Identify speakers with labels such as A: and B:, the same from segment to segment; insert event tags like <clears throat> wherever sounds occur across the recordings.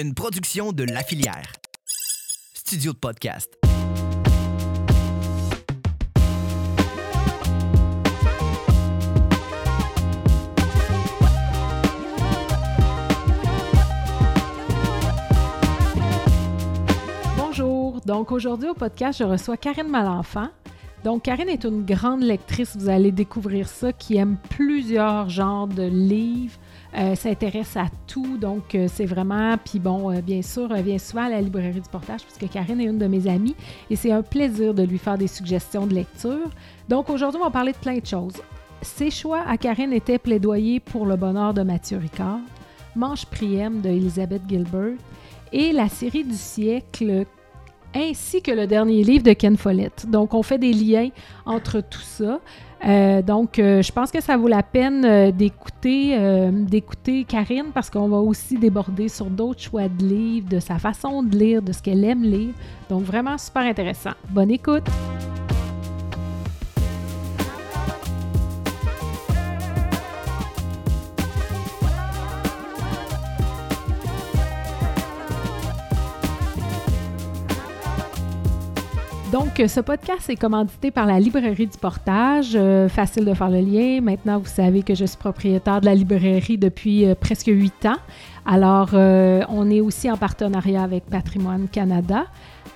A: une production de La Filière. Studio de podcast.
B: Bonjour. Donc aujourd'hui au podcast, je reçois Karine Malenfant. Donc Karine est une grande lectrice, vous allez découvrir ça, qui aime plusieurs genres de livres, euh, s'intéresse à tout, donc euh, c'est vraiment, puis bon, euh, bien sûr, elle vient souvent à la librairie du portage puisque Karine est une de mes amies et c'est un plaisir de lui faire des suggestions de lecture. Donc aujourd'hui, on va parler de plein de choses. Ses choix à Karine étaient plaidoyer pour le bonheur de Mathieu Ricard, Manche Priem de Elizabeth Gilbert et la série du siècle ainsi que le dernier livre de Ken Follett. Donc, on fait des liens entre tout ça. Euh, donc, euh, je pense que ça vaut la peine euh, d'écouter, d'écouter Karine parce qu'on va aussi déborder sur d'autres choix de livres, de sa façon de lire, de ce qu'elle aime lire. Donc, vraiment super intéressant. Bonne écoute! Donc, ce podcast est commandité par la librairie du portage. Euh, facile de faire le lien. Maintenant, vous savez que je suis propriétaire de la librairie depuis euh, presque huit ans. Alors, euh, on est aussi en partenariat avec Patrimoine Canada.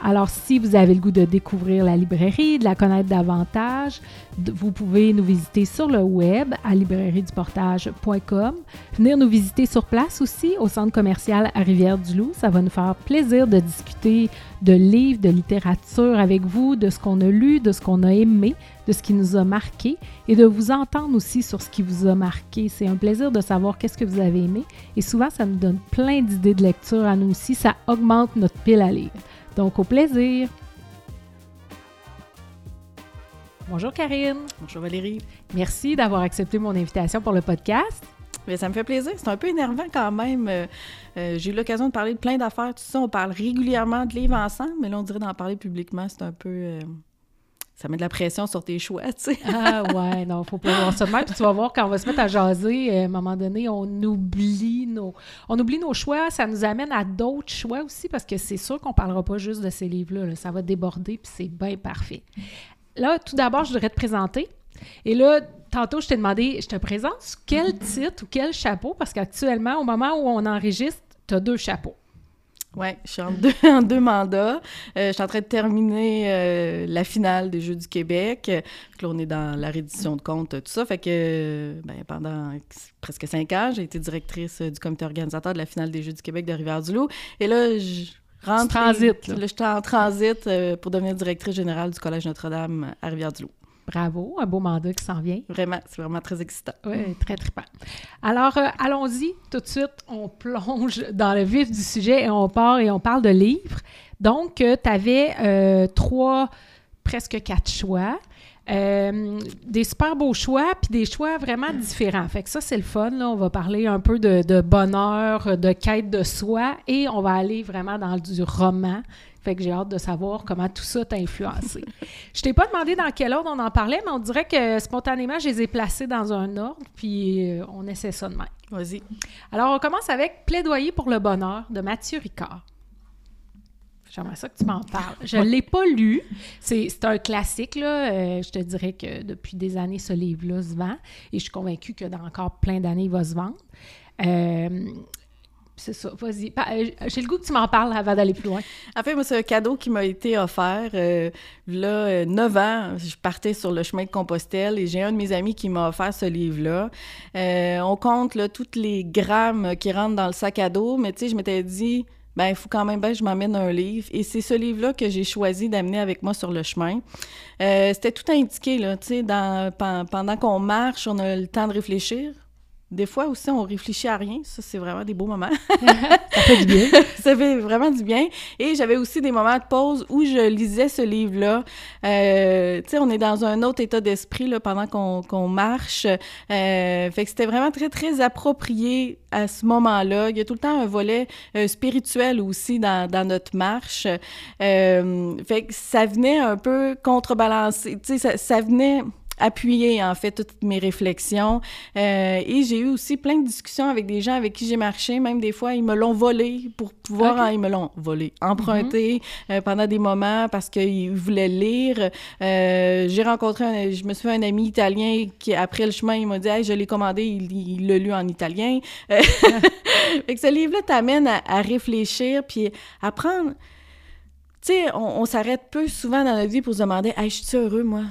B: Alors, si vous avez le goût de découvrir la librairie, de la connaître davantage, vous pouvez nous visiter sur le web à librairieduportage.com. Venir nous visiter sur place aussi au centre commercial à Rivière-du-Loup. Ça va nous faire plaisir de discuter de livres, de littérature avec vous, de ce qu'on a lu, de ce qu'on a aimé, de ce qui nous a marqué et de vous entendre aussi sur ce qui vous a marqué. C'est un plaisir de savoir qu'est-ce que vous avez aimé et souvent ça nous donne plein d'idées de lecture à nous aussi. Ça augmente notre pile à lire. Donc, au plaisir. Bonjour Karine.
C: Bonjour Valérie.
B: Merci d'avoir accepté mon invitation pour le podcast.
C: Mais ça me fait plaisir. C'est un peu énervant quand même. Euh, euh, j'ai eu l'occasion de parler de plein d'affaires. Tout ça, on parle régulièrement de livres ensemble, mais là, on dirait d'en parler publiquement. C'est un peu. Euh, ça met de la pression sur tes choix, tu sais.
B: ah ouais, non, faut pas voir ça même. Puis tu vas voir, quand on va se mettre à jaser, euh, à un moment donné, on oublie nos, on oublie nos choix. Ça nous amène à d'autres choix aussi, parce que c'est sûr qu'on parlera pas juste de ces livres-là. Ça va déborder, puis c'est bien parfait. Là, tout d'abord, je voudrais te présenter. Et là, tantôt, je t'ai demandé, je te présente quel titre ou quel chapeau, parce qu'actuellement, au moment où on enregistre, tu as deux chapeaux.
C: Oui, je suis en deux, <laughs> en deux mandats. Euh, je suis en train de terminer euh, la finale des Jeux du Québec. là, on est dans la reddition de comptes, tout ça. Fait que ben, pendant presque cinq ans, j'ai été directrice du comité organisateur de la finale des Jeux du Québec de Rivière-du-Loup. Et là, je rentre...
B: Transit.
C: Là, j'étais en transit euh, pour devenir directrice générale du Collège Notre-Dame à Rivière-du-Loup.
B: Bravo, un beau mandat qui s'en vient.
C: Vraiment, c'est vraiment très excitant.
B: Oui, très trippant. Alors, euh, allons-y tout de suite. On plonge dans le vif du sujet et on part et on parle de livres. Donc, euh, tu avais euh, trois, presque quatre choix. des super beaux choix, puis des choix vraiment différents. Fait que ça, c'est le fun. Là. On va parler un peu de, de, bonheur, de quête de soi, et on va aller vraiment dans du roman, fait que j'ai hâte de savoir comment tout ça t'a influencé. je t'ai pas demandé dans quel ordre on en parlait, mais on dirait que spontanément, je les ai placés dans un ordre, puis euh, on essaie ça de même.
C: Vas-y.
B: Alors, on commence avec Plaidoyer pour le bonheur de Mathieu Ricard. J'aimerais ça que tu m'en parles. Je ne l'ai pas lu. C'est un classique, là. Euh, je te dirais que depuis des années, ce livre-là se vend. Et je suis convaincue que dans encore plein d'années, il va se vendre. Euh, c'est ça, vas-y. Euh, j'ai le goût que tu m'en parles avant d'aller plus loin.
C: En fait, moi, c'est un cadeau qui m'a été offert. Euh, là, 9 euh, ans, je partais sur le chemin de Compostelle et j'ai un de mes amis qui m'a offert ce livre-là. on compte là, toutes les grammes qui rentrent dans le sac à dos, mais tu sais, je m'étais dit, ben il faut quand même bien que je m'emmène un livre. Et c'est ce livre-là que j'ai choisi d'amener avec moi sur le chemin. C'était tout indiqué, là, tu sais, pendant qu'on marche, on a le temps de réfléchir des fois aussi, on réfléchit à rien. Ça, c'est vraiment des beaux moments. <laughs>
B: ça fait du bien. <laughs>
C: ça fait vraiment du bien. Et j'avais aussi des moments de pause où je lisais ce livre-là. Euh, tu sais, on est dans un autre état d'esprit là, pendant qu'on marche. Euh, fait que c'était vraiment très, très approprié à ce moment-là. Il y a tout le temps un volet euh, spirituel aussi dans, dans notre marche. fait que ça venait un peu contrebalancer. Tu sais, ça, ça venait appuyé en fait toutes mes réflexions. Euh, et j'ai eu aussi plein de discussions avec des gens avec qui j'ai marché. Même des fois, ils me l'ont volé pour pouvoir,
B: Ok.
C: ils me l'ont volé, emprunté euh, pendant des moments parce qu'ils voulaient lire. Euh, j'ai rencontré, un- je me suis fait un ami italien qui après le chemin, il m'a dit, hey, je l'ai commandé, il il l'a lu en italien. Euh, <laughs> fait que ce livre-là t'amène à, à réfléchir puis à prendre. Tu sais, on, on s'arrête peu souvent dans notre vie pour se demander, hey, je suis heureux moi?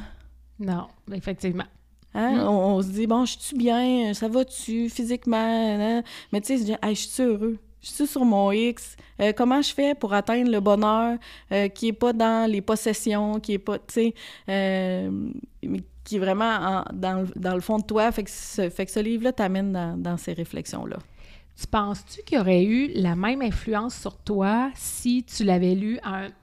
B: Non, effectivement.
C: Hein?
B: Mm.
C: On, on se dit, bon, je suis bien, ça va-tu physiquement? hein? Mais tu sais, hey, je suis heureux. Je suis sur mon X. Euh, comment je fais pour atteindre le bonheur euh, qui est pas dans les possessions, qui est pas, tu sais, euh, qui est vraiment en- dans, le- dans le fond de toi. Fait que ce, fait que ce livre-là t'amène dans, dans ces réflexions-là.
B: Tu penses-tu qu'il y aurait eu la même influence sur toi si tu l'avais lu,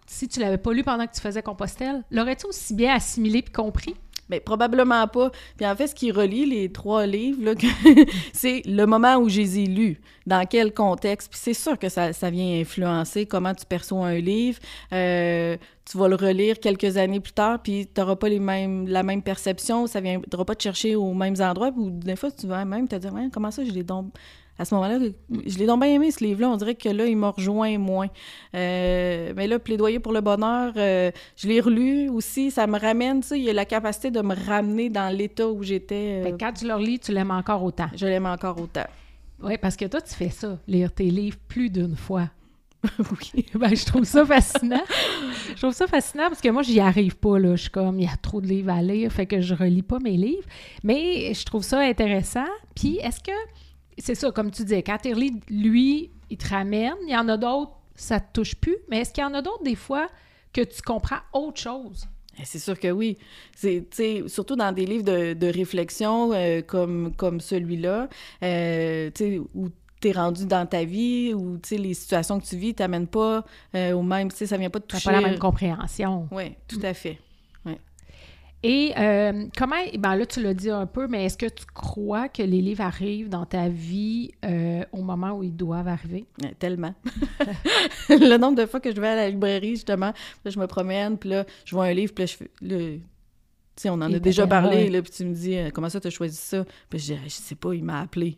B: si tu l'avais pas lu pendant que tu faisais Compostelle? L'aurais-tu aussi bien assimilé puis compris?
C: Mais probablement pas. Puis en fait, ce qui relie les trois livres, <laughs> c'est le moment où je les ai lus, dans quel contexte? Puis c'est sûr que ça, ça vient influencer comment tu perçois un livre. Euh, tu vas le relire quelques années plus tard, puis tu n'auras pas la même perception, ça ne viendra pas te chercher aux mêmes endroits. Ou des fois, tu vas même te dire, comment ça, je l'ai donc... À ce moment-là, je l'ai donc bien aimé, ce livre-là. On dirait que là, il m'a rejoint moins. Euh, mais là, Plaidoyer pour le bonheur, euh, je l'ai relu aussi. Ça me ramène, tu sais, il y a la capacité de me ramener dans l'état où j'étais. euh,
B: que quand tu le relis, tu l'aimes encore autant.
C: je l'aime encore autant.
B: Oui, parce que toi, tu fais ça, lire tes livres plus d'une fois. <laughs>
C: oui.
B: Ben, je trouve ça fascinant. je trouve ça fascinant parce que moi, j'y arrive pas, là. Je suis comme, il y a trop de livres à lire, fait que je relis pas mes livres. Mais je trouve ça intéressant. Puis, est-ce que, c'est ça, comme tu disais, quand tu relis, lui, il te ramène. Il y en a d'autres, ça te touche plus. Mais est-ce qu'il y en a d'autres, des fois, que tu comprends autre chose?
C: Eh, C'est sûr que oui. C'est, surtout dans des livres de, de réflexion euh, comme, comme celui-là, euh, où t'es rendu dans ta vie, sais, les situations que tu vis t'amènent pas euh, au même, tu sais, ça vient pas
B: Tu
C: toucher.
B: pas la même compréhension.
C: Oui, tout à fait.
B: Et euh, comment, ben là, tu l'as dit un peu, mais est-ce que tu crois que les livres arrivent dans ta vie euh, au moment où ils doivent arriver?
C: Ouais, Tellement. <laughs> le nombre de fois que je vais à la librairie, justement, là, je me promène, puis là, je vois un livre, puis là, je fais... là, tu sais, on en a déjà parlé,
B: ouais.
C: là, puis tu me dis, euh, comment ça, t'as choisi ça? Puis je dis, je sais pas, il m'a appelé.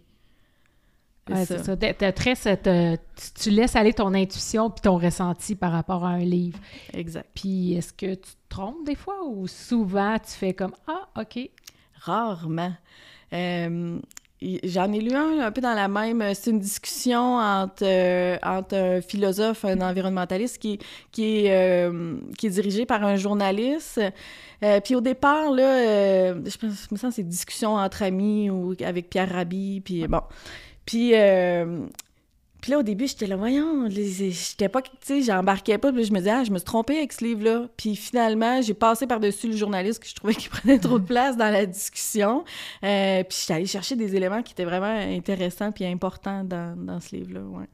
C: C'est
B: Ouais,
C: ça.
B: c'est ça. T'as- t'as très cette, euh, tu, tu laisses aller ton intuition puis ton ressenti par rapport à un livre.
C: Exact.
B: Puis est-ce que tu te trompes des fois ou souvent tu fais comme Ah, OK.
C: Rarement. Euh, J'en ai lu un un peu dans la même. C'est une discussion entre, euh, entre un philosophe, un environnementaliste qui, qui, est, euh, qui est dirigé par un journaliste. Euh, puis au départ, là, euh, je pense, je me sens que c'est discussion entre amis ou avec Pierre Rabhi. Puis bon. Puis. euh, puis là, au début, j'étais là, voyons, j'étais pas, tu sais, j'embarquais pas. Puis je me disais, ah, je me suis trompée avec ce livre-là. Puis finalement, j'ai passé par-dessus le journaliste que je trouvais qu'il <laughs> prenait trop de place dans la discussion. Euh, puis j'étais allée chercher des éléments qui étaient vraiment intéressants puis importants dans, dans ce livre-là, ouais.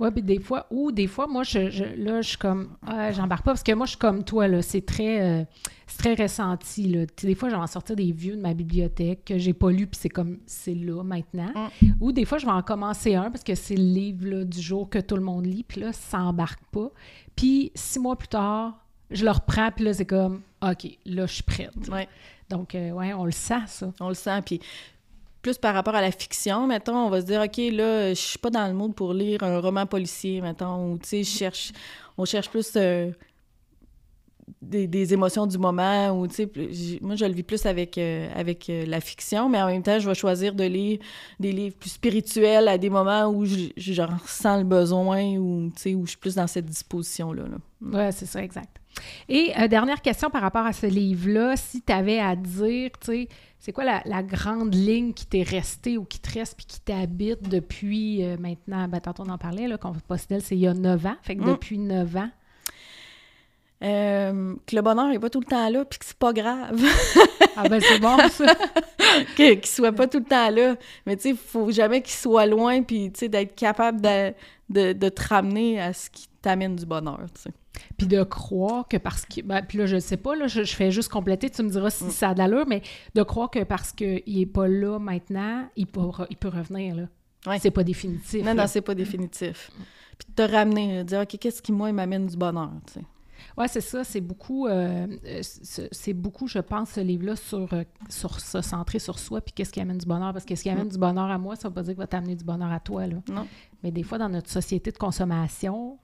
B: Ouais, puis des fois, ou des fois, moi, je, je- là, je suis comme, ah, j'embarque pas, parce que moi, je suis comme toi, là, c'est très, euh, très ressenti, là. Des fois, je vais en sortir des vieux de ma bibliothèque que j'ai pas lu, puis c'est comme, c'est là, maintenant. Ou des fois, je vais en commencer un, parce que c'est le livre, là, du jour que tout le monde lit, puis là, ça embarque pas. Puis, six mois plus tard, je le reprends, puis là, c'est comme, OK, là, je suis prête.
C: Ouais.
B: Donc, euh, ouais, on le sent, ça.
C: On le sent. Puis plus par rapport à la fiction, mettons, on va se dire, OK, là, je suis pas dans le mood pour lire un roman policier, mettons, ou, tu sais, cherche, on cherche plus euh, des, émotions du moment, ou, tu sais, moi, je le vis plus avec, euh, euh, la fiction, mais en même temps, je vais choisir de lire des livres plus spirituels à des moments où je, je- ressens le besoin, ou, tu sais, où je suis plus dans cette disposition-là. là.
B: Oui, c'est ça, exact. Et dernière question par rapport à ce livre-là, si tu avais à dire, tu sais, c'est quoi la, la grande ligne qui t'est restée ou qui te reste puis qui t'habite depuis euh, maintenant, ben, tantôt on en parlait, là, qu'on postel, c'est il y a 9 ans, fait que
C: Mm.
B: depuis 9 ans.
C: Euh, que le bonheur n'est pas tout le temps là, puis que c'est pas grave. <laughs>
B: Ah ben c'est bon ça! <laughs>
C: qu'il soit pas tout le temps là. Mais tu sais, il faut jamais qu'il soit loin, puis tu sais, d'être capable de, de, de te ramener à ce qui t'amène du bonheur, tu sais.
B: Puis de croire que parce que. Ben, puis là, je sais pas, là, je, je fais juste compléter, tu me diras
C: Mm.
B: si ça a de l'allure, mais de croire que parce qu'il est pas là maintenant, il peut, il peut revenir, là.
C: Ouais.
B: C'est pas définitif.
C: Non,
B: là.
C: non, c'est pas définitif. Puis de te ramener, de dire, OK, qu'est-ce qui, moi, m'amène du bonheur, tu sais?
B: Oui, c'est ça. C'est beaucoup, euh, c'est beaucoup, je pense, ce livre-là sur, euh, sur se centrer sur soi puis qu'est-ce qui amène du bonheur. Parce que ce qui amène du bonheur à moi, ça ne veut pas dire que va t'amener du bonheur à toi. Là.
C: Non.
B: Mais des fois, dans notre société de consommation,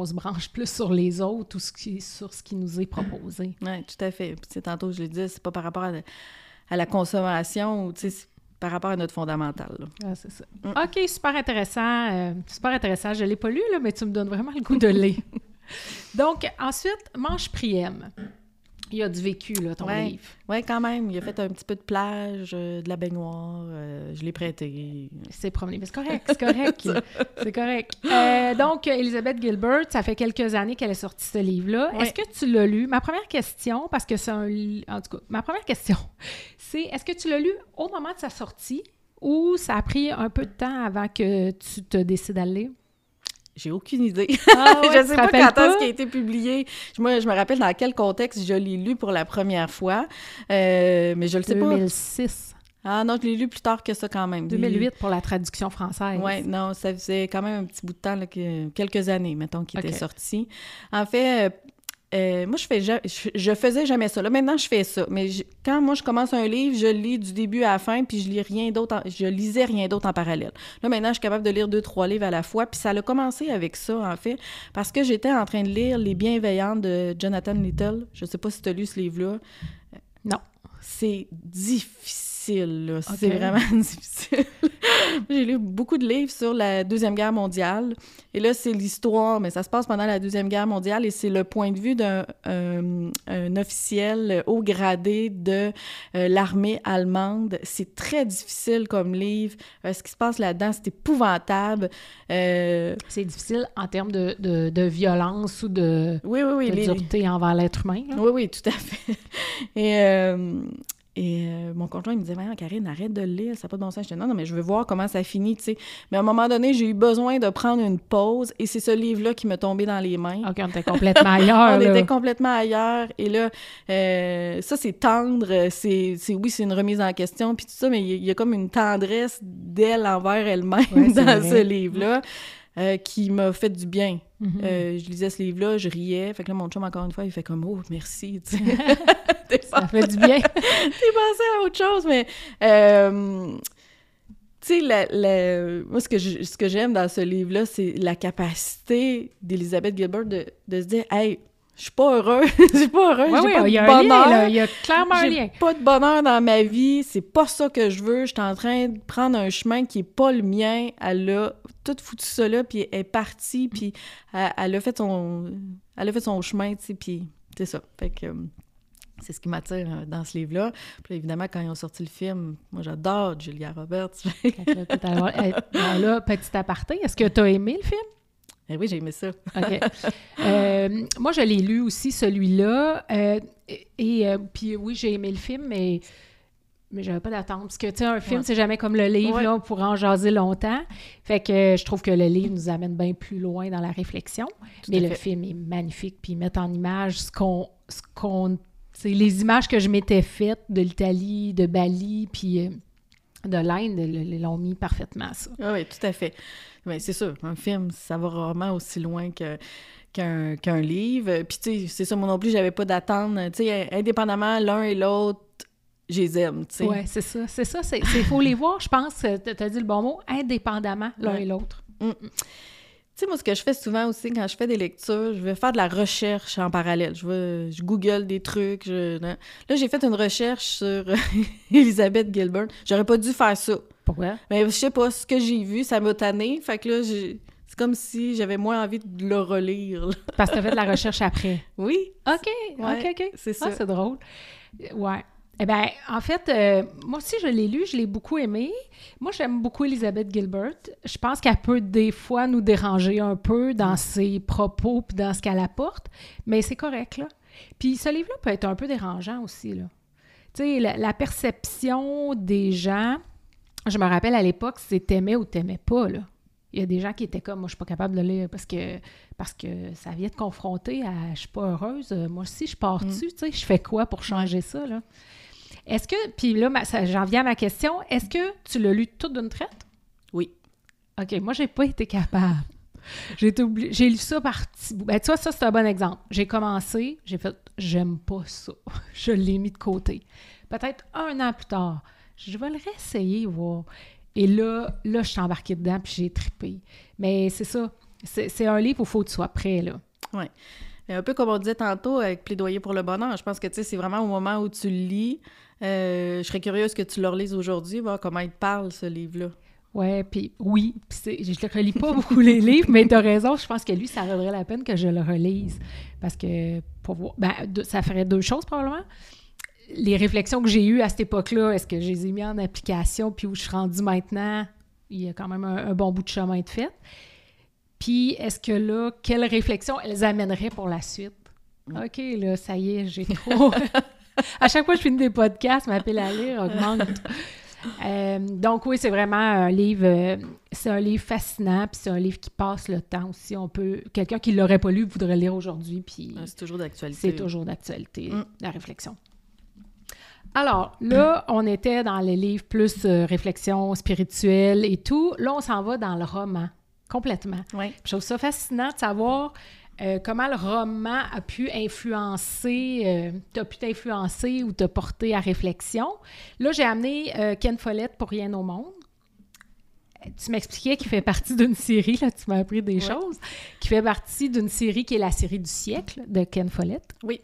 B: on se branche plus sur les autres ou ce qui, sur ce qui nous est proposé. <clears throat>
C: Oui, tout à fait. Puis, tantôt, je le disais, c'est pas par rapport à, à la consommation ou, tu sais, c'est par rapport à notre fondamental. là.
B: Ah, c'est ça.
C: Mm.
B: OK, super intéressant. euh, super intéressant. Je ne l'ai pas lu, là, mais tu me donnes vraiment le goût de lire. <laughs> Donc, ensuite, Manche Priem. Il a du vécu, là, ton
C: Ouais.
B: livre.
C: Oui, quand même. Il a fait un petit peu de plage, euh, de la baignoire. euh, je l'ai prêté.
B: C'est promené. Mais c'est correct, <laughs> c'est correct. c'est correct. Euh, donc, Elisabeth Gilbert, ça fait quelques années qu'elle a sorti ce livre-là.
C: Ouais.
B: Est-ce que tu l'as lu? Ma première question, parce que c'est un... En tout cas, ma première question, <laughs> c'est est-ce que tu l'as lu au moment de sa sortie ou ça a pris un peu de temps avant que tu te décides à le lire?
C: J'ai aucune idée.
B: Ah ouais, <laughs>
C: je sais pas quand est-ce qu'il a été publié. Moi, je me rappelle dans quel contexte je l'ai lu pour la première fois. Euh, mais je le sais pas.
B: 2006.
C: Ah non, je l'ai lu plus tard que ça quand même.
B: 2008 pour la traduction française.
C: Oui, non, ça faisait quand même un petit bout de temps, là, que- quelques années, mettons, qu'il était sorti. En fait, euh, euh, moi, je, fais ja- je, je faisais jamais ça. Là, maintenant, je fais ça. Mais je- quand moi, je commence un livre, je lis du début à la fin, puis je lis rien d'autre. en- je lisais rien d'autre en parallèle. Là, maintenant, je suis capable de lire deux, trois livres à la fois. Puis ça a commencé avec ça, en fait, parce que j'étais en train de lire Les Bienveillantes de Jonathan Little. Je sais pas si tu as lu ce livre-là.
B: Non.
C: C'est difficile, là. C'est vraiment <laughs> difficile. J'ai lu beaucoup de livres sur la Deuxième Guerre mondiale. Et là, c'est l'histoire, mais ça se passe pendant la Deuxième Guerre mondiale et c'est le point de vue d'un un- un officiel haut gradé de euh, l'armée allemande. C'est très difficile comme livre. Euh, ce qui se passe là-dedans, c'est épouvantable. Euh,
B: C'est difficile en termes de, de, de violence ou de,
C: oui, oui, oui.
B: de
C: les-
B: dureté envers l'être humain. là.
C: Oui, oui, tout à fait. Et, euh, et euh, mon conjoint il me disait, Voyons, Karine, arrête de le lire, ça n'a pas de bon sens. Je disais, non, non, mais je veux voir comment ça finit, tu sais. Mais à un moment donné, j'ai eu besoin de prendre une pause et c'est ce livre-là qui m'est tombé dans les mains.
B: OK, on était complètement ailleurs. <laughs>
C: On
B: là.
C: était complètement ailleurs. Et là, euh, ça, c'est tendre. C'est, c'est- oui, c'est une remise en question, puis tout ça, mais il y, a- il y a comme une tendresse d'elle envers elle-même
B: Ouais, <laughs>
C: dans
B: vrai.
C: ce livre-là euh, qui m'a fait du bien. Euh, je lisais ce livre-là, je riais. Fait que là, mon chum, encore une fois, il fait comme « Oh, merci! » tu sais. T'es <laughs>
B: Ça fait du bien. <laughs>
C: t'es passé à autre chose, mais... euh, tu sais, la- la- moi, ce que, je- ce que j'aime dans ce livre-là, c'est la capacité d'Elizabeth Gilbert de, de se dire « Hey, je suis pas heureuse, <laughs> je suis pas j'ai
B: oui,
C: pas
B: il y a un lien,
C: bonheur.
B: là. Il y a clairement un lien.
C: pas de bonheur dans ma vie, c'est pas ça que je veux. Je suis en train de prendre un chemin qui est pas le mien. Elle a tout foutu ça là, puis elle est partie, puis elle, elle a fait son, elle a fait son chemin, tu sais, puis c'est ça. Fait que euh, c'est ce qui m'attire euh, dans ce livre-là. Puis évidemment, quand ils ont sorti le film, moi j'adore Julia Roberts. <laughs>
B: Là, petit aparté, est-ce que tu as aimé le film?
C: Eh oui, j'ai aimé ça.
B: OK. Euh, moi, je l'ai lu aussi, celui-là. euh, et euh, puis oui, j'ai aimé le film, mais, mais j'avais pas d'attente. Parce que, tu sais, un film,
C: Ouais.
B: c'est jamais comme le livre,
C: Ouais.
B: là, on pourra en jaser longtemps. Fait que je trouve que le livre nous amène bien plus loin dans la réflexion.
C: Tout
B: mais le
C: fait.
B: film est magnifique, puis ils mettent en image ce qu'on... Ce qu'on c'est les images que je m'étais faites de l'Italie, de Bali, puis euh, de l'Inde, l'ont mis parfaitement, ça.
C: Oui, oui, tout à fait. Mais c'est sûr, un film, ça va rarement aussi loin que qu'un livre. Puis tu sais, c'est ça, moi non plus, j'avais pas d'attente. Tu sais, indépendamment, l'un et l'autre, je les aime, tu sais.
B: Oui, c'est ça. C'est ça. Il faut les voir, je pense. Tu as dit le bon mot, indépendamment l'un
C: Ouais.
B: et l'autre.
C: Tu sais, moi, ce que je fais souvent aussi quand je fais des lectures, je vais faire de la recherche en parallèle. Je vais, je google des trucs. je- Là, j'ai fait une recherche sur <laughs> Elizabeth Gilbert. J'aurais pas dû faire ça.
B: Pourquoi?
C: Mais je sais pas, ce que j'ai vu, ça m'a tanné. Fait que là, j'ai- c'est comme si j'avais moins envie de le relire. là.
B: Parce que tu as fait de la recherche après.
C: Oui,
B: OK,
C: Ouais,
B: OK, OK.
C: c'est
B: Ah,
C: ça.
B: c'est drôle. Ouais. Eh bien, en fait, euh, moi aussi, je l'ai lu, je l'ai beaucoup aimé. Moi, j'aime beaucoup Elizabeth Gilbert. Je pense qu'elle peut des fois nous déranger un peu dans ses propos puis dans ce qu'elle apporte, mais c'est correct, là. Puis ce livre-là peut être un peu dérangeant aussi, là. Tu sais, la, la perception des gens, je me rappelle à l'époque, c'est t'aimais ou t'aimais pas, là. Il y a des gens qui étaient comme, moi, je suis pas capable de lire parce que, parce que ça vient de confronter à, je suis pas heureuse, moi aussi, je pars dessus, tu sais, je fais quoi pour changer ça, là? Est-ce que, puis là, j'en viens à ma question, est-ce que tu l'as lu tout d'une traite?
C: oui.
B: OK, moi, j'ai pas été capable. J'ai été obli- j'ai lu ça par petits bouts. Ben, tu vois, ça, c'est un bon exemple. J'ai commencé, j'ai fait « j'aime pas ça <laughs> ». Je l'ai mis de côté. Peut-être un an plus tard, je vais le réessayer, voir. Et là, là, je suis embarquée dedans, puis j'ai trippé. Mais c'est ça. C'est un livre où il faut que tu sois prêt, là.
C: Mais un peu comme on disait tantôt avec Plaidoyer pour le bonheur, je pense que c'est vraiment au moment où tu le lis. euh, je serais curieuse que tu le relises aujourd'hui, voir comment il te parle, ce livre-là.
B: Ouais, puis oui, je ne relis pas beaucoup les <laughs> livres, mais tu as raison, je pense que lui, ça vaudrait la peine que je le relise. Parce que, pour voir, ben, ça ferait deux choses probablement. Les réflexions que j'ai eues à cette époque-là, est-ce que je les ai mis en application, puis où je suis rendue maintenant, il y a quand même un, un bon bout de chemin de fait. Puis, est-ce que là, quelles réflexions elles amèneraient pour la suite? OK, là, ça y est, j'ai trop. <laughs> à chaque fois que je finis des podcasts, ma pile à lire augmente. <laughs> Euh, donc oui, c'est vraiment un livre, euh, c'est un livre fascinant, puis c'est un livre qui passe le temps aussi. On peut, quelqu'un qui l'aurait pas lu voudrait lire aujourd'hui, puis
C: C'est toujours d'actualité.
B: c'est toujours d'actualité,
C: Mm.
B: la réflexion. Alors, là, on était dans les livres plus euh, réflexion spirituelle et tout. Là, on s'en va dans le roman, complètement.
C: Oui.
B: Je trouve ça fascinant de savoir euh, comment le roman a pu influencer, euh, t'a pu t'influencer ou te porter à réflexion. Là, j'ai amené euh, Ken Follett pour Rien au monde. Tu m'expliquais qu'il fait partie d'une série, là, tu m'as appris des
C: Ouais.
B: choses, qui fait partie d'une série qui est la série du siècle de Ken Follett.
C: Oui.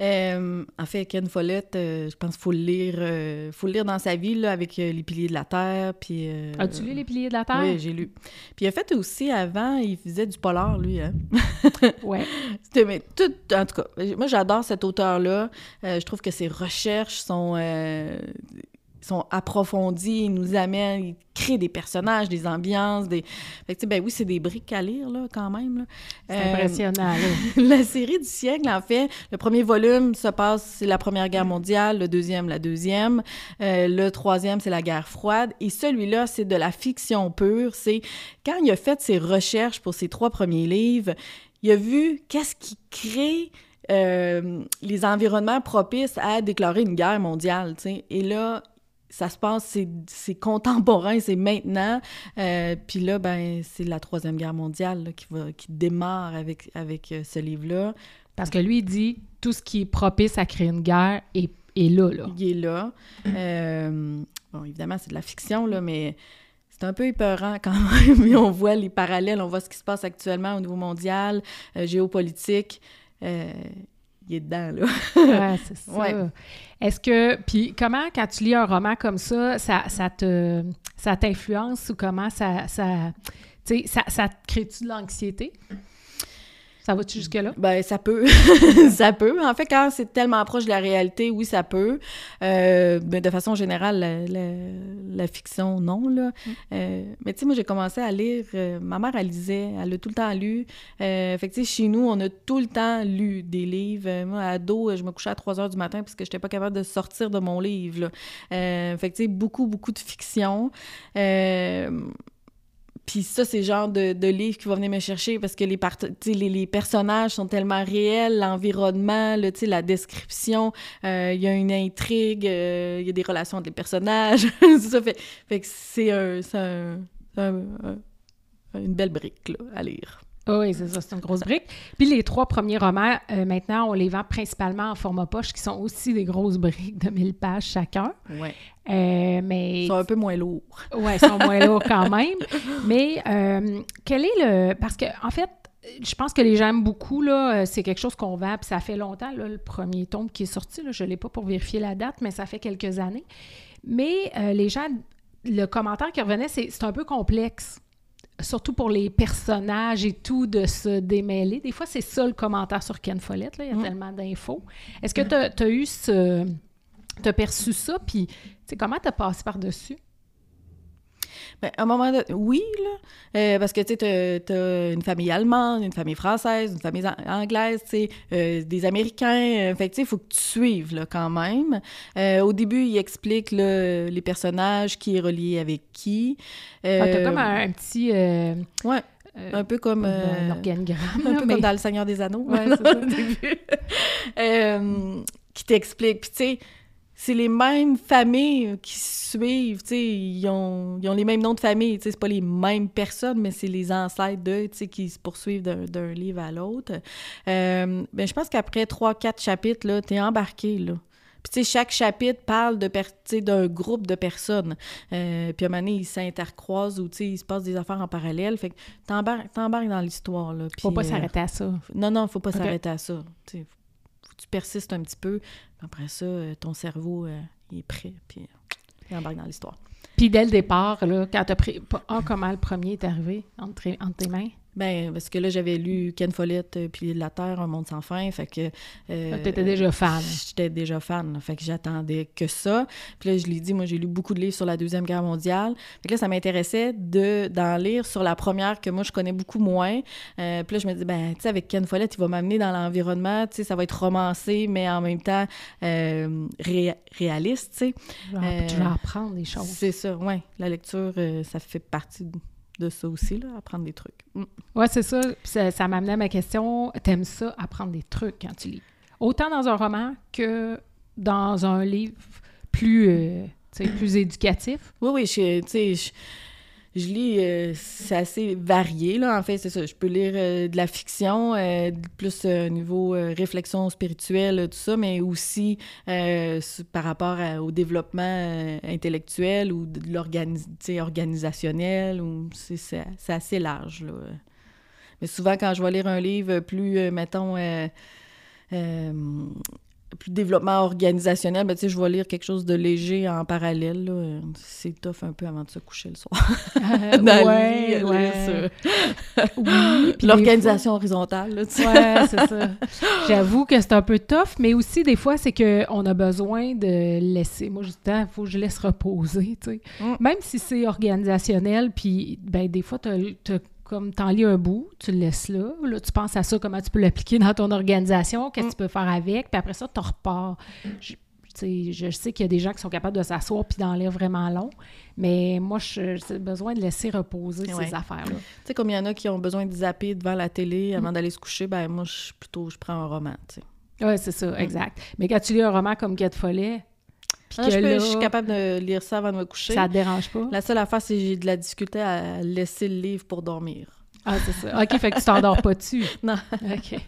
C: Euh, en fait, Ken Follett, euh, je pense qu'il faut le lire, euh, faut le lire dans sa vie là, avec les piliers de la terre. Puis,
B: As-tu lu Les Piliers de la Terre?
C: Oui, j'ai lu. Puis il a fait aussi avant, il faisait du polar, lui. Hein? <laughs>
B: Ouais. <laughs>
C: C'était mais tout, en tout cas, moi j'adore cet auteur-là. Je trouve que ses recherches sont, sont approfondies, il nous amène, il crée des personnages, des ambiances, des. Fait que, tu sais, ben oui, c'est des briques à lire, là, quand même.
B: C'est
C: Euh,
B: impressionnant, là. <laughs>
C: la série du siècle, en fait, le premier volume se passe, c'est la Première Guerre mondiale, le deuxième, la deuxième, euh, le troisième, c'est la guerre froide, et celui-là, c'est de la fiction pure. C'est quand il a fait ses recherches pour ses trois premiers livres, il a vu qu'est-ce qui crée euh, les environnements propices à déclarer une guerre mondiale, tu sais. Et là, ça se passe, c'est- contemporain, c'est maintenant. Euh, Puis là, ben, c'est la Troisième Guerre mondiale là, qui, va, qui démarre avec, avec euh, ce livre-là.
B: Parce que lui, il dit tout ce qui est propice à créer une guerre est, est là, là.
C: Il est là. Euh, bon, évidemment, c'est de la fiction, là, mais c'est un peu épeurant quand même. <laughs> On voit les parallèles, on voit ce qui se passe actuellement au niveau mondial, géopolitique. Il est dedans, là.
B: Ouais, <laughs> c'est ça.
C: Ouais.
B: Est-ce que, puis comment, quand tu lis un roman comme ça, ça, ça te, ça t'influence ou comment ça, ça, tu sais, ça, ça te crée-tu de l'anxiété? Ça va-tu jusque-là?
C: Ben, ça peut. <laughs> ça peut. En fait, quand c'est tellement proche de la réalité, oui, ça peut. Euh, mais de façon générale, la, la- la fiction, non, là. Euh, mais tu sais, moi, j'ai commencé à lire... euh, ma mère, elle lisait. Elle a tout le temps lu. Fait que, tu sais, chez nous, on a tout le temps lu des livres. Moi, ado, je me couchais à 3 heures du matin parce que j'étais pas capable de sortir de mon livre, là. Fait que, tu sais, beaucoup, beaucoup de fiction. Puis ça, c'est le genre de, de livre qui va venir me chercher parce que les, les, les personnages sont tellement réels, l'environnement, sais, la description, euh, il y a une intrigue, euh, il y a des relations entre les personnages. <laughs> ça fait, fait que c'est un, un- un- un- une belle brique à lire.
B: Ah Oui, c'est ça, c'est une grosse brique. Puis les trois premiers romans, euh, maintenant, on les vend principalement en format poche, qui sont aussi des grosses briques de 1000 pages chacun.
C: Ouais.
B: Euh, mais
C: Ils sont un peu moins lourds.
B: Ouais, ils sont moins lourds quand <laughs> même. Mais euh, quel est le. Parce que, en fait, je pense que les gens aiment beaucoup, là. C'est quelque chose qu'on vend, puis ça fait longtemps, là, le premier tome qui est sorti. Là, je ne l'ai pas pour vérifier la date, mais ça fait quelques années. Mais les gens, le commentaire qui revenait, c'est c'est un peu complexe. Surtout pour les personnages et tout, de se démêler. Des fois, c'est ça le commentaire sur Ken Follett. Là. Il y a
C: Mm.
B: tellement d'infos. Est-ce que tu as, eu ce. Tu as perçu ça, puis comment tu as passé par-dessus?
C: Ben, à un moment donné, oui, là, euh, parce que tu t'as une famille allemande, une famille française, une famille an- anglaise, euh, des Américains. euh, fait que il faut que tu suives, là, quand même. Euh, au début, il explique là, les personnages, qui est relié avec qui.
B: Ah, t'as comme un, un petit.
C: Ouais,
B: euh,
C: un peu comme...
B: un
C: euh,
B: organigramme. <laughs>
C: un
B: là,
C: peu
B: mais-
C: comme dans Le Seigneur des Anneaux,
B: Ouais, ça.
C: au <laughs> début. Euh, qui t'explique. Puis, tu sais, c'est les mêmes familles qui suivent, tu sais, ils ont, ils ont les mêmes noms de famille, tu sais, c'est pas les mêmes personnes, mais c'est les ancêtres d'eux, tu sais, qui se poursuivent d'un livre à l'autre. Euh, ben, je pense qu'après trois, quatre chapitres, là, t'es embarqué, là. Puis, tu sais, chaque chapitre parle de d'un groupe de personnes. Euh, puis, à un moment donné, ils s'intercroisent ou, tu sais, il se passe des affaires en parallèle. Fait que t'embarques dans l'histoire, là.
B: faut pas
C: euh,
B: s'arrêter à ça.
C: Non, non, faut pas s'arrêter à ça. Tu sais, tu persistes un petit peu. Après ça, euh, ton cerveau euh, est prêt, puis euh, il embarque dans l'histoire.
B: Puis dès le départ, là, quand tu as pris. Ah, comment le premier est arrivé entre, entre tes mains?
C: Ben, parce que là, j'avais lu Ken Follett, euh, puis La Terre, Un monde sans fin, fait que...
B: Euh, T'étais déjà fan.
C: J'étais déjà fan, fait que j'attendais que ça. Puis là, je lui ai dit, moi, j'ai lu beaucoup de livres sur la Deuxième Guerre mondiale. Fait que là, ça m'intéressait d'en lire sur la première, que moi, je connais beaucoup moins. Euh, puis là, je me dis, ben, tu sais, avec Ken Follett, il va m'amener dans l'environnement, tu sais, ça va être romancé, mais en même temps réaliste, tu sais.
B: tu vas apprendre des choses.
C: C'est ça, oui. La lecture, ça fait partie... De de ça aussi, là, apprendre des trucs. Mm.
B: Oui, c'est ça. ça. ça m'amenait à ma question. T'aimes ça, apprendre des trucs quand tu lis? Autant dans un roman que dans un livre plus, euh, plus éducatif?
C: Oui, oui. Tu sais, je lis, euh, c'est assez varié, là, en fait, c'est ça. Je peux lire euh, de la fiction, euh, plus niveau réflexion spirituelle, tout ça, mais aussi par rapport au développement intellectuel ou de organisationnel, ou c'est assez large, là. Mais souvent, quand je vais lire un livre plus, mettons, plus développement organisationnel, ben, je vais lire quelque chose de léger en parallèle. C'est tough un peu avant de se coucher le soir.
B: Euh, <laughs> ouais,
C: oui, <laughs> L'organisation horizontale.
B: Là, ouais, c'est ça. J'avoue que c'est un peu tough, mais aussi des fois, c'est qu'on a besoin de laisser. Moi, justement, il faut que je laisse reposer. tu sais. Mm. Même si c'est organisationnel, puis ben, des fois, tu as comme t'en lis un bout, tu le laisses là, là, tu penses à ça, comment tu peux l'appliquer dans ton organisation, qu'est-ce que tu peux faire avec, puis après ça, tu repars. Je, je sais qu'il y a des gens qui sont capables de s'asseoir puis d'en lire vraiment long, mais moi, j'ai besoin de laisser reposer ces affaires-là. Tu
C: sais, comme il y en a qui ont besoin de zapper devant la télé avant mm. d'aller se coucher, ben moi, je, plutôt, je prends un roman, tu sais.
B: Oui, c'est ça, mm. exact. Mais quand tu lis un roman comme Quête Follet,
C: ah, je, suis capable de lire ça avant de me coucher.
B: Ça te dérange pas?
C: La seule affaire, c'est que j'ai de la difficulté à laisser le livre pour dormir.
B: Ah, c'est ça. OK, fait que tu t'endors pas dessus. <laughs>
C: non.
B: OK.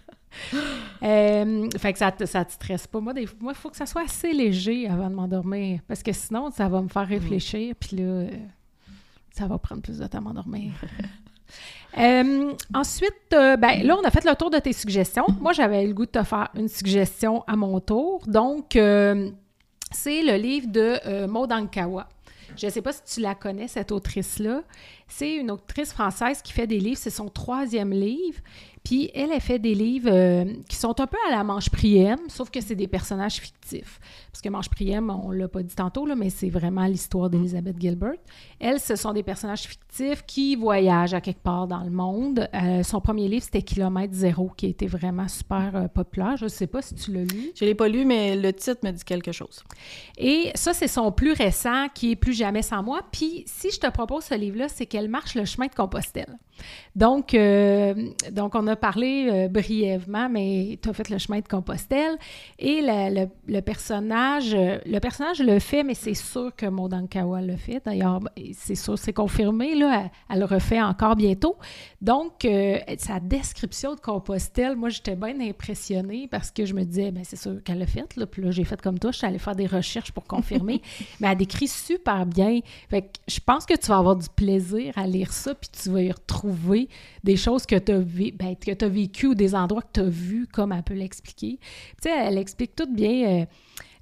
B: Euh, fait que ça, ça te stresse pas. Moi, il faut que ça soit assez léger avant de m'endormir. Parce que sinon, ça va me faire réfléchir. Puis là, euh, ça va prendre plus de temps à m'endormir. <laughs> Euh, ensuite, ben, là, on a fait le tour de tes suggestions. Moi, j'avais le goût de te faire une suggestion à mon tour. Donc, c'est le livre de euh, Maud Ankawa. Je ne sais pas si tu la connais, cette autrice-là. C'est une autrice française qui fait des livres. C'est son troisième livre. Puis elle, a fait des livres euh, qui sont un peu à la Manche Priem, sauf que c'est des personnages fictifs. Parce que Manche Priem, on ne l'a pas dit tantôt, là, mais c'est vraiment l'histoire d'Elizabeth Gilbert. Elle, ce sont des personnages fictifs qui voyagent à quelque part dans le monde. Euh, son premier livre, c'était Kilomètre Zéro, qui a été vraiment super euh, populaire. Je ne sais pas si tu l'as lu.
C: Je ne l'ai pas lu, mais le titre me dit quelque chose.
B: Et ça, c'est son plus récent, qui est Plus jamais sans moi. Puis si je te propose ce livre-là, c'est qu'elle marche le chemin de Compostelle. Donc, donc on a parler euh, brièvement, mais tu as fait le chemin de Compostelle. Et le, personnage, euh, le personnage le fait, mais c'est sûr que Modankawa le fait. D'ailleurs, c'est sûr, c'est confirmé, là, elle, le refait encore bientôt. Donc, euh, sa description de Compostelle, moi, j'étais bien impressionnée parce que je me disais, ben c'est sûr qu'elle l'a fait. Là. Puis là, j'ai fait comme toi, je suis allée faire des recherches pour confirmer. <laughs> mais elle décrit super bien. Fait que je pense que tu vas avoir du plaisir à lire ça, puis tu vas y retrouver des choses que tu as. Ben, que tu as vécu ou des endroits que tu as vus, comme elle peut l'expliquer. Tu sais, elle explique tout bien. Euh,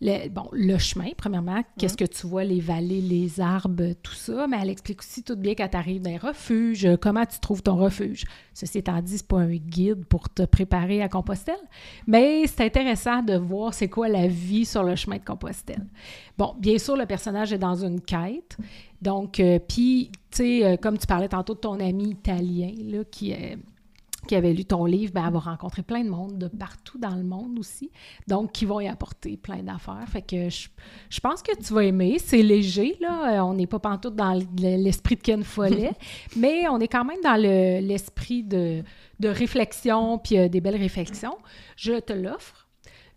B: le, bon, le chemin, premièrement, qu'est-ce que tu vois, les vallées, les arbres, tout ça, mais elle explique aussi tout bien quand tu arrives dans un refuge, comment tu trouves ton refuge. Ceci étant dit, c'est pas un guide pour te préparer à Compostelle, mais c'est intéressant de voir c'est quoi la vie sur le chemin de Compostelle. Bon, bien sûr, le personnage est dans une quête, donc, euh, puis, tu sais, euh, comme tu parlais tantôt de ton ami italien, là, qui est qui avait lu ton livre, ben, elle va rencontrer plein de monde de partout dans le monde aussi. Donc, qui vont y apporter plein d'affaires. Fait que je, je, pense que tu vas aimer. C'est léger, là. Euh, on n'est pas pantoute dans l'esprit de Ken Follet, <laughs> mais on est quand même dans l'esprit de, de, réflexion puis euh, des belles réflexions. Je te l'offre.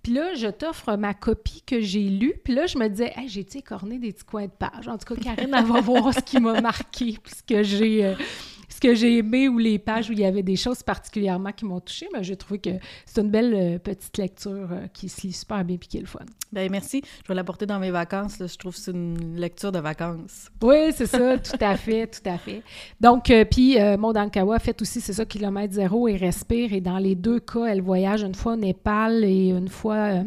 B: Puis là, je t'offre ma copie que j'ai lue. Puis là, je me disais, hey, j'ai-tu écorné des petits coins de page? En tout cas, Karine, elle va voir ce qui m'a marqué, puis ce que j'ai... euh, ce que j'ai aimé ou les pages où il y avait des choses particulièrement qui m'ont touchée, mais j'ai trouvé que c'est une belle euh, petite lecture euh, qui se lit super bien puis qui est le fun.
C: Ben merci. Je vais l'apporter dans mes vacances. là. Je trouve que c'est une lecture de vacances.
B: Oui, c'est ça, <laughs> tout à fait, tout à fait. Donc, euh, puis euh, Maud Ankawa fait aussi, c'est ça, kilomètre zéro et respire. Et dans les deux cas, elle voyage une fois au Népal et une fois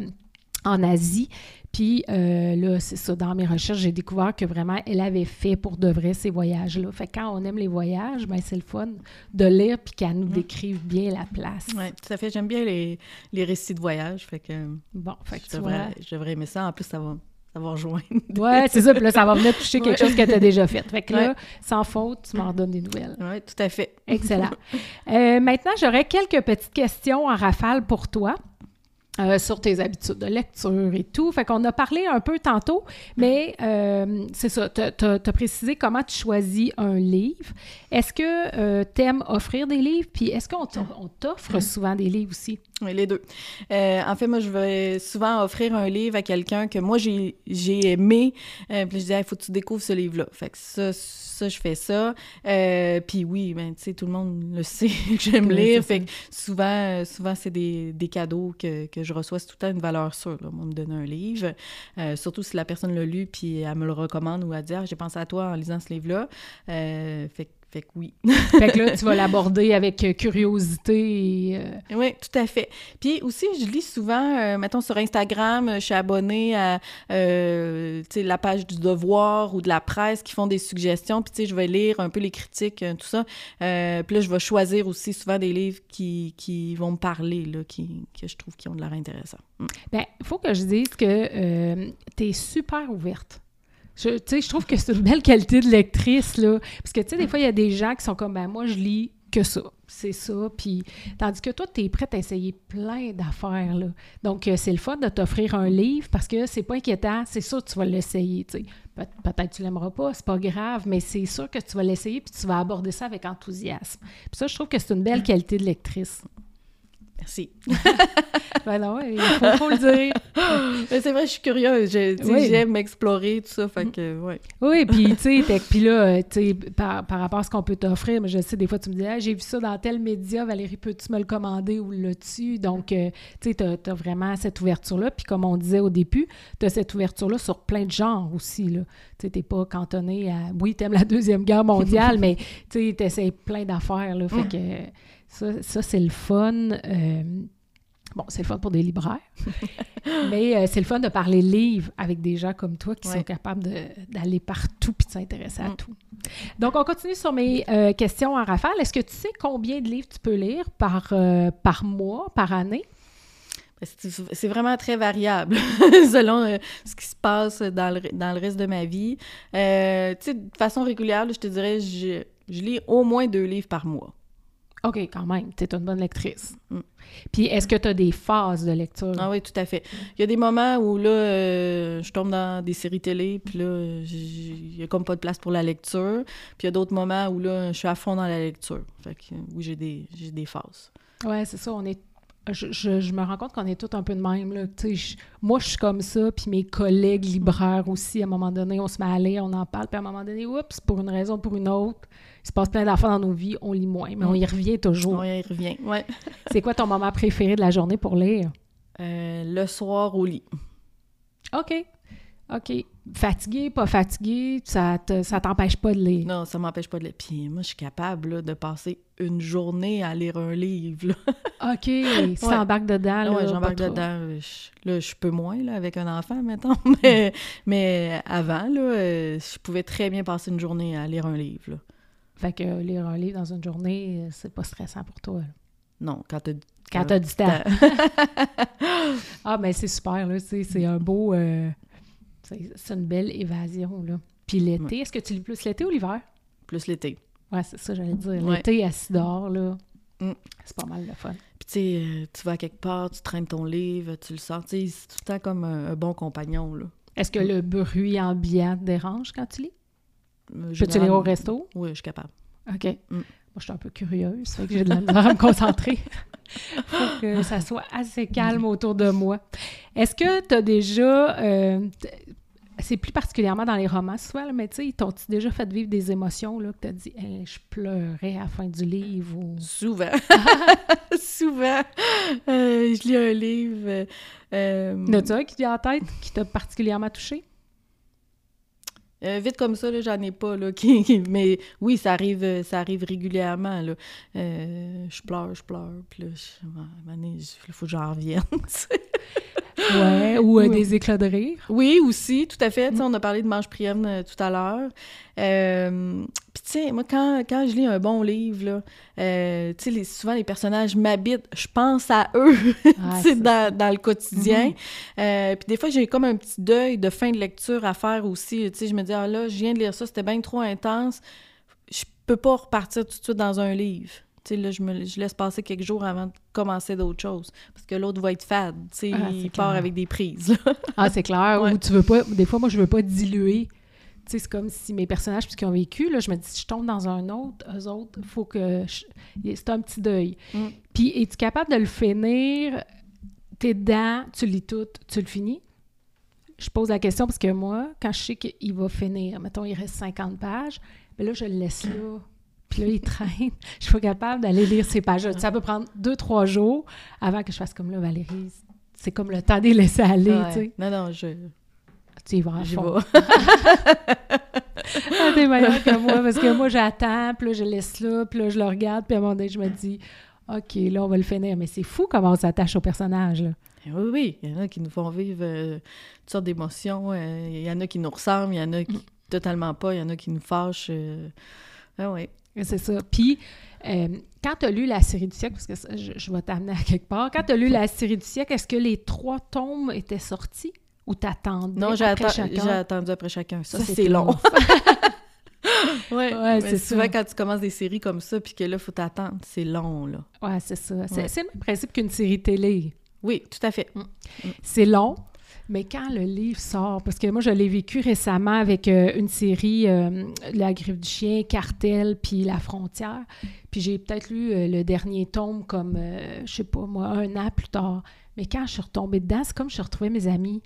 B: en Asie. Puis euh, là, c'est ça, dans mes recherches, j'ai découvert que vraiment, elle avait fait pour de vrai ces voyages-là. Fait que quand on aime les voyages, ben c'est le fun de lire puis qu'elle nous décrive bien la place.
C: Oui, tout à fait. J'aime bien les, les récits de voyage. Fait que,
B: Bon, fait que
C: je,
B: tu
C: devrais,
B: vois.
C: je devrais aimer ça. En plus, ça va, ça va rejoindre.
B: Ouais, c'est ça. Puis là, ça va venir toucher quelque
C: Ouais.
B: chose que tu as déjà fait. Fait que là,
C: Ouais.
B: sans faute, tu m'en redonnes des nouvelles.
C: Oui, tout à fait.
B: Excellent. Euh, maintenant, j'aurais quelques petites questions en rafale pour toi. Euh, sur tes habitudes de lecture et tout. Fait qu'on a parlé un peu tantôt, mais euh, c'est ça, tu as, précisé comment tu choisis un livre. Est-ce que tu aimes offrir des livres? Puis est-ce qu'on t'o- on t'offre souvent des livres aussi?
C: Oui, les deux. Euh, en fait, moi, je vais souvent offrir un livre à quelqu'un que moi, j'ai aimé. Euh, puis je dis, il faut que tu découvres ce livre-là. Fait que ça, ça, je fais ça. Euh, puis oui, ben, tu sais, tout le monde le <laughs> sait que j'aime lire. Fait que souvent, euh, souvent c'est des, des cadeaux que, que je reçois. C'est tout le temps une valeur sûre, là, moi, me donner un livre. Euh, surtout si la personne l'a lu, puis elle me le recommande ou elle dit, ah, j'ai pensé à toi en lisant ce livre-là. Euh, fait, que- fait que oui. <laughs>
B: fait que là, tu vas l'aborder avec euh, curiosité et... euh,
C: Oui, tout à fait. Puis aussi, je lis souvent, euh, mettons sur Instagram, je suis abonnée à euh, la page du Devoir ou de la presse qui font des suggestions. Puis tu sais, je vais lire un peu les critiques, tout ça. Puis là, je vais choisir aussi souvent des livres qui, qui vont me parler, là, qui, que je trouve qui ont de l'air intéressant. Mm.
B: Ben, il faut que je dise que tu es super ouverte. Je, je trouve que c'est une belle qualité de lectrice, là. Parce que, tu sais, des fois, il y a des gens qui sont comme, ben, moi, je lis que ça. C'est ça. Puis, tandis que toi, tu es prête à essayer plein d'affaires, là. Donc, euh, c'est le fun de t'offrir un livre parce que c'est pas inquiétant. C'est sûr que tu vas l'essayer, tu sais. Pe- Peut-être que tu l'aimeras pas, c'est pas grave, mais c'est sûr que tu vas l'essayer puis tu vas aborder ça avec enthousiasme. Puis ça, je trouve que c'est une belle qualité de lectrice.
C: Merci. <laughs>
B: Ben non, il faut, faut le dire.
C: Mais c'est vrai, je suis curieuse. Tu sais,
B: Oui.
C: J'aime explorer, tout ça. Fait que, ouais.
B: Oui, puis tu sais, puis là, euh, tu par, par rapport à ce qu'on peut t'offrir, mais je sais, des fois, tu me dis, ah, j'ai vu ça dans tel média, Valérie, peux-tu me le commander ou l'as-tu? Donc, euh, tu sais, t'as as vraiment cette ouverture-là. Puis comme on disait au début, t'as cette ouverture-là sur plein de genres aussi, là. Tu sais, t'es pas cantonné à, oui, t'aimes la Deuxième Guerre mondiale, <laughs> mais tu sais, t'essayes plein d'affaires, là. Fait que ça, ça c'est le fun. euh, Bon, c'est le fun pour des libraires, <laughs> mais euh, c'est le fun de parler livres avec des gens comme toi qui
C: Ouais.
B: sont capables d'aller partout puis de s'intéresser à
C: Mm.
B: tout. Donc, on continue sur mes euh, questions en rafale. Est-ce que tu sais combien de livres tu peux lire par, par mois, par année?
C: Ben, C'est c'est vraiment très variable <laughs> selon euh, ce qui se passe dans le, dans le reste de ma vie. Euh, tu sais, de façon régulière, là, je te dirais, je, je lis au moins deux livres par mois.
B: OK, quand même, tu es une bonne lectrice.
C: Mm.
B: Puis, est-ce que tu as des phases de lecture?
C: Ah oui, tout à fait. Il y a des moments où là, euh, je tombe dans des séries télé, puis là, il y a comme pas de place pour la lecture. Puis il y a d'autres moments où là, je suis à fond dans la lecture. Fait que oui, j'ai des, j'ai des phases.
B: Ouais, c'est ça. On est. Je, je- je me rends compte qu'on est tous un peu de même. Là. Je- moi, je suis comme ça, puis mes collègues libraires aussi, à un moment donné, on se met à lire, on en parle, puis à un moment donné, oups, pour une raison ou pour une autre, il se passe plein d'affaires dans nos vies, on lit moins, mais on y revient toujours.
C: On y revient. Ouais. <laughs>
B: C'est quoi ton moment préféré de la journée pour lire?
C: Euh, le soir au lit.
B: OK. OK. Fatigué, pas fatigué, ça te- ça t'empêche pas de lire.
C: Non, ça m'empêche pas de lire. Puis moi, je suis capable là, de passer une journée à lire un livre. là. <laughs>
B: OK. <laughs> Si t'embarques dedans, là,
C: ouais, j'embarque dedans. Je- là, je peux moins là, avec un enfant, mettons. <laughs> Mais, mais avant, là, euh, je pouvais très bien passer une journée à lire un livre. là.
B: Fait que euh, lire un livre dans une journée, euh, c'est pas stressant pour toi. là.
C: Non, quand t'as
B: Quand t'as du temps. Ah, mais c'est super, là. C'est c'est un beau. euh, c'est une belle évasion, là. Puis l'été, est-ce que tu lis plus l'été ou l'hiver?
C: plus l'été.
B: Ouais, c'est ça, j'allais dire.
C: Ouais.
B: L'été, assis dehors, là.
C: Mm.
B: C'est pas mal le fun.
C: Puis tu sais, euh, tu vas à quelque part, tu traînes ton livre, tu le sors. Tu sais, c'est tout le temps comme un, un bon compagnon. Là.
B: Est-ce que le bruit ambiant te dérange quand tu lis?
C: Euh,
B: Peux-tu lire au resto?
C: Oui, je suis capable.
B: OK.
C: Mm.
B: Moi, je suis un peu curieuse, fait que j'ai de la misère à me concentrer. <laughs> faut que ça soit assez calme autour de moi. Est-ce que tu as déjà... euh, c'est plus particulièrement dans les romans, soit, là, mais tu sais, t'ont-tu déjà fait vivre des émotions, là, que t'as dit Hey, je pleurais à la fin du livre » ou...
C: Souvent. <laughs> Souvent. Euh, je lis un livre. euh, euh,
B: N'as-tu un qui vient en tête qui t'a particulièrement touché?
C: Euh, vite comme ça, j'en ai pas. Là, <laughs> mais oui, ça arrive, euh, ça arrive régulièrement. Là. Euh, je pleure, je pleure. Puis là, il faut que j'en revienne. <laughs>
B: Ouais, ou euh,
C: Oui.
B: des éclats de rire.
C: Oui, aussi, tout à fait. Sais, On a parlé de Mange Priam euh, tout à l'heure. Euh, Puis, tu sais, moi, quand, quand je lis un bon livre, là, euh, les- souvent, les personnages m'habitent. Je pense à eux, <laughs>
B: ça.
C: dans, dans le quotidien. Euh, Puis, des fois, j'ai comme un petit deuil de fin de lecture à faire aussi. Tu sais, je me dis, ah là, je viens de lire ça, c'était bien trop intense. Je peux pas repartir tout de suite dans un livre. Tu sais, là, je, me, je laisse passer quelques jours avant de commencer d'autres choses. Parce que l'autre va être fade. Tu sais,
B: Ah,
C: il part
B: clair.
C: avec des prises. là. <laughs>
B: Ah, c'est clair.
C: Ouais.
B: Ou tu veux pas. Des fois, moi, je veux pas diluer. Tu sais, c'est comme si mes personnages, puisqu'ils ont vécu, là, je me dis, si je tombe dans un autre, eux autres, il faut que. je- C'est un petit deuil.
C: Mm.
B: Puis, es-tu capable de le finir? T'es dedans, tu lis tout, tu le finis? Je pose la question parce que moi, quand je sais qu'il va finir, mettons, il reste 50 pages, mais là, je le laisse là. Puis là, il traîne. <laughs> Je suis pas capable d'aller lire ces pages Ça peut prendre deux, trois jours avant que je fasse comme là, Valérie. C'est comme le temps de les laisser aller,
C: Ouais.
B: tu sais.
C: Non, non, je,
B: Tu y vas à fond.
C: vais.
B: Ah, t'es que moi, parce que moi, j'attends, puis là, je laisse là, puis là, je le regarde, puis à un moment donné, je me dis, OK, là, on va le finir. Mais c'est fou comment on s'attache au personnage, là.
C: Oui, oui, il y en a qui nous font vivre euh, toutes sortes d'émotions. euh, Il y en a qui nous ressemblent, il y en a qui totalement pas, il y en a qui nous fâchent. euh. Ah oui.
B: C'est ça. Puis, euh, quand tu as lu la série du siècle, parce que ça, je, je vais t'amener à quelque part, quand tu as lu la série du siècle, est-ce que les trois tomes étaient sortis ou t'attendais
C: Non, j'ai
B: après chacun?
C: j'ai attendu après chacun. Ça,
B: Ça,
C: c'est long.
B: tough. <laughs>
C: ouais,
B: c'est
C: souvent
B: ça.
C: quand tu commences des séries comme ça, puis que là, il faut t'attendre, c'est long, là.
B: Ouais, c'est ça. C'est
C: Ouais.
B: le même principe qu'une série télé.
C: Oui, tout à fait.
B: C'est long, mais quand le livre sort, parce que moi, je l'ai vécu récemment avec euh, une série, euh, La griffe du chien, Cartel, puis La frontière. Puis j'ai peut-être lu euh, le dernier tome comme, je sais pas moi, un an plus tard. Mais quand je suis retombée dedans, c'est comme je retrouvais mes amis.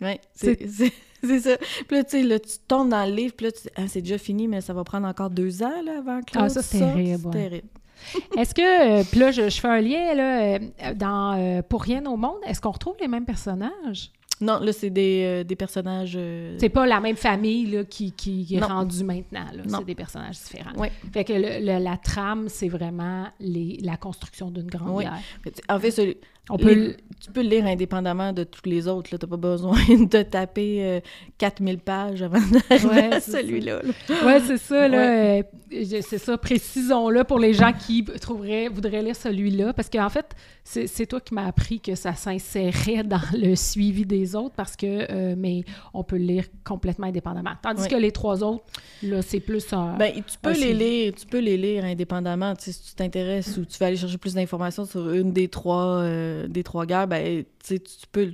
C: Oui, <laughs> c'est ça. Puis là, tu sais, là, tu tombes dans le livre, puis là, tu ah, c'est déjà fini, mais ça va prendre encore deux ans, là, avant que
B: Ah, ça, c'est terrible,
C: C'est terrible.
B: Est-ce que, euh, puis là, je, je fais un lien, là, euh, dans euh, Pour rien au monde, est-ce qu'on retrouve les mêmes personnages?
C: Non, là, c'est des, des personnages...
B: C'est pas la même famille là, qui, qui est rendue maintenant. C'est des personnages différents.
C: Ouais.
B: Fait que le- le- la trame, c'est vraiment les, la construction d'une grande
C: Oui. tu- En fait,
B: On peut...
C: les- tu peux le lire indépendamment de tous les autres. Tu n'as pas besoin <laughs> de taper euh, 4000 pages avant d'arriver
B: Ouais,
C: à
B: c'est
C: celui-là. là.
B: Ouais, c'est ça, là. euh, c'est ça, précisons-le pour les gens qui trouveraient, voudraient lire celui-là. Parce qu'en fait, c'est toi qui m'as appris que ça s'insérait <laughs> dans le suivi des autres parce que, euh, mais on peut le lire complètement indépendamment. Tandis
C: Oui.
B: que les trois autres, là, c'est plus un.
C: Ben, tu peux les lire, tu peux les lire indépendamment. Tu sais, si tu t'intéresses ou tu vas aller chercher plus d'informations sur une des trois, euh, des trois guerres, ben, tu peux,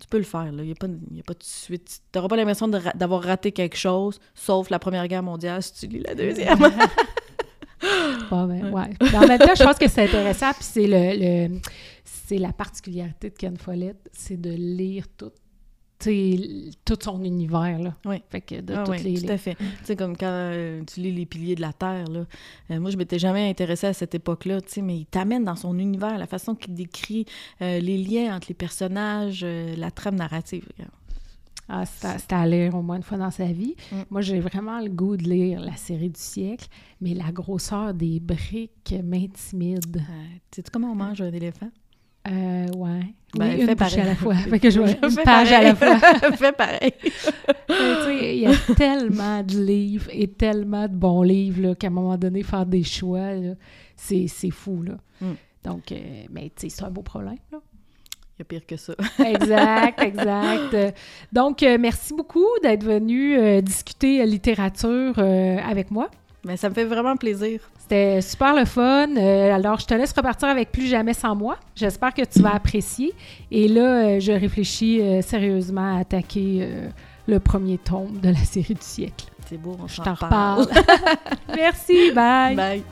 C: tu peux le faire. Il n'y a, pas de- y a pas de suite. Tu n'auras pas l'impression d'avoir raté quelque chose, sauf la Première Guerre mondiale si tu lis la deuxième. <laughs> <laughs>
B: Pas ben, ouais. Même temps, je pense que c'est intéressant, puis c'est le, le- c'est la particularité de Ken Follett, c'est de lire tout, tu sais, tout son univers, là.
C: Oui.
B: Fait que de
C: Ah
B: toutes
C: oui,
B: les...
C: tout à fait. Tu sais, comme quand euh, tu lis Les Piliers de la Terre, là. Euh, moi, je m'étais jamais intéressée à cette époque-là, tu sais, mais il t'amène dans son univers, la façon qu'il décrit euh, les liens entre les personnages, la trame narrative. regarde.
B: Ah, c'est à, à lire au moins une fois dans sa vie.
C: Mm.
B: Moi, j'ai vraiment le goût de lire la série du siècle, mais la grosseur des briques m'intimide.
C: Euh, Sais-tu comment on mange un éléphant?
B: Euh, ouais.
C: Ben,
B: oui, une bouchée
C: pareil.
B: à la fois. Fait que je vais <laughs> une page à la fois.
C: pareil. <laughs> Fais pareil. <laughs>
B: Sais, il y a tellement de livres et tellement de bons livres qu'à un moment donné, faire des choix, c'est fou. Là.
C: Mm.
B: Donc, euh, mais c'est un beau problème. Là.
C: Il y a pire que ça.
B: Exact, exact. Euh, Donc, euh, merci beaucoup d'être venu euh, discuter euh, littérature euh, avec moi.
C: Mais ça me fait vraiment plaisir.
B: C'était super le fun. Euh, alors, je te laisse repartir avec Plus jamais sans moi. J'espère que tu vas apprécier. Et là, euh, je réfléchis euh, sérieusement à attaquer le premier tome de la série du siècle.
C: C'est beau, on
B: Je t'en
C: reparle. <laughs>
B: Merci, bye.
C: Bye.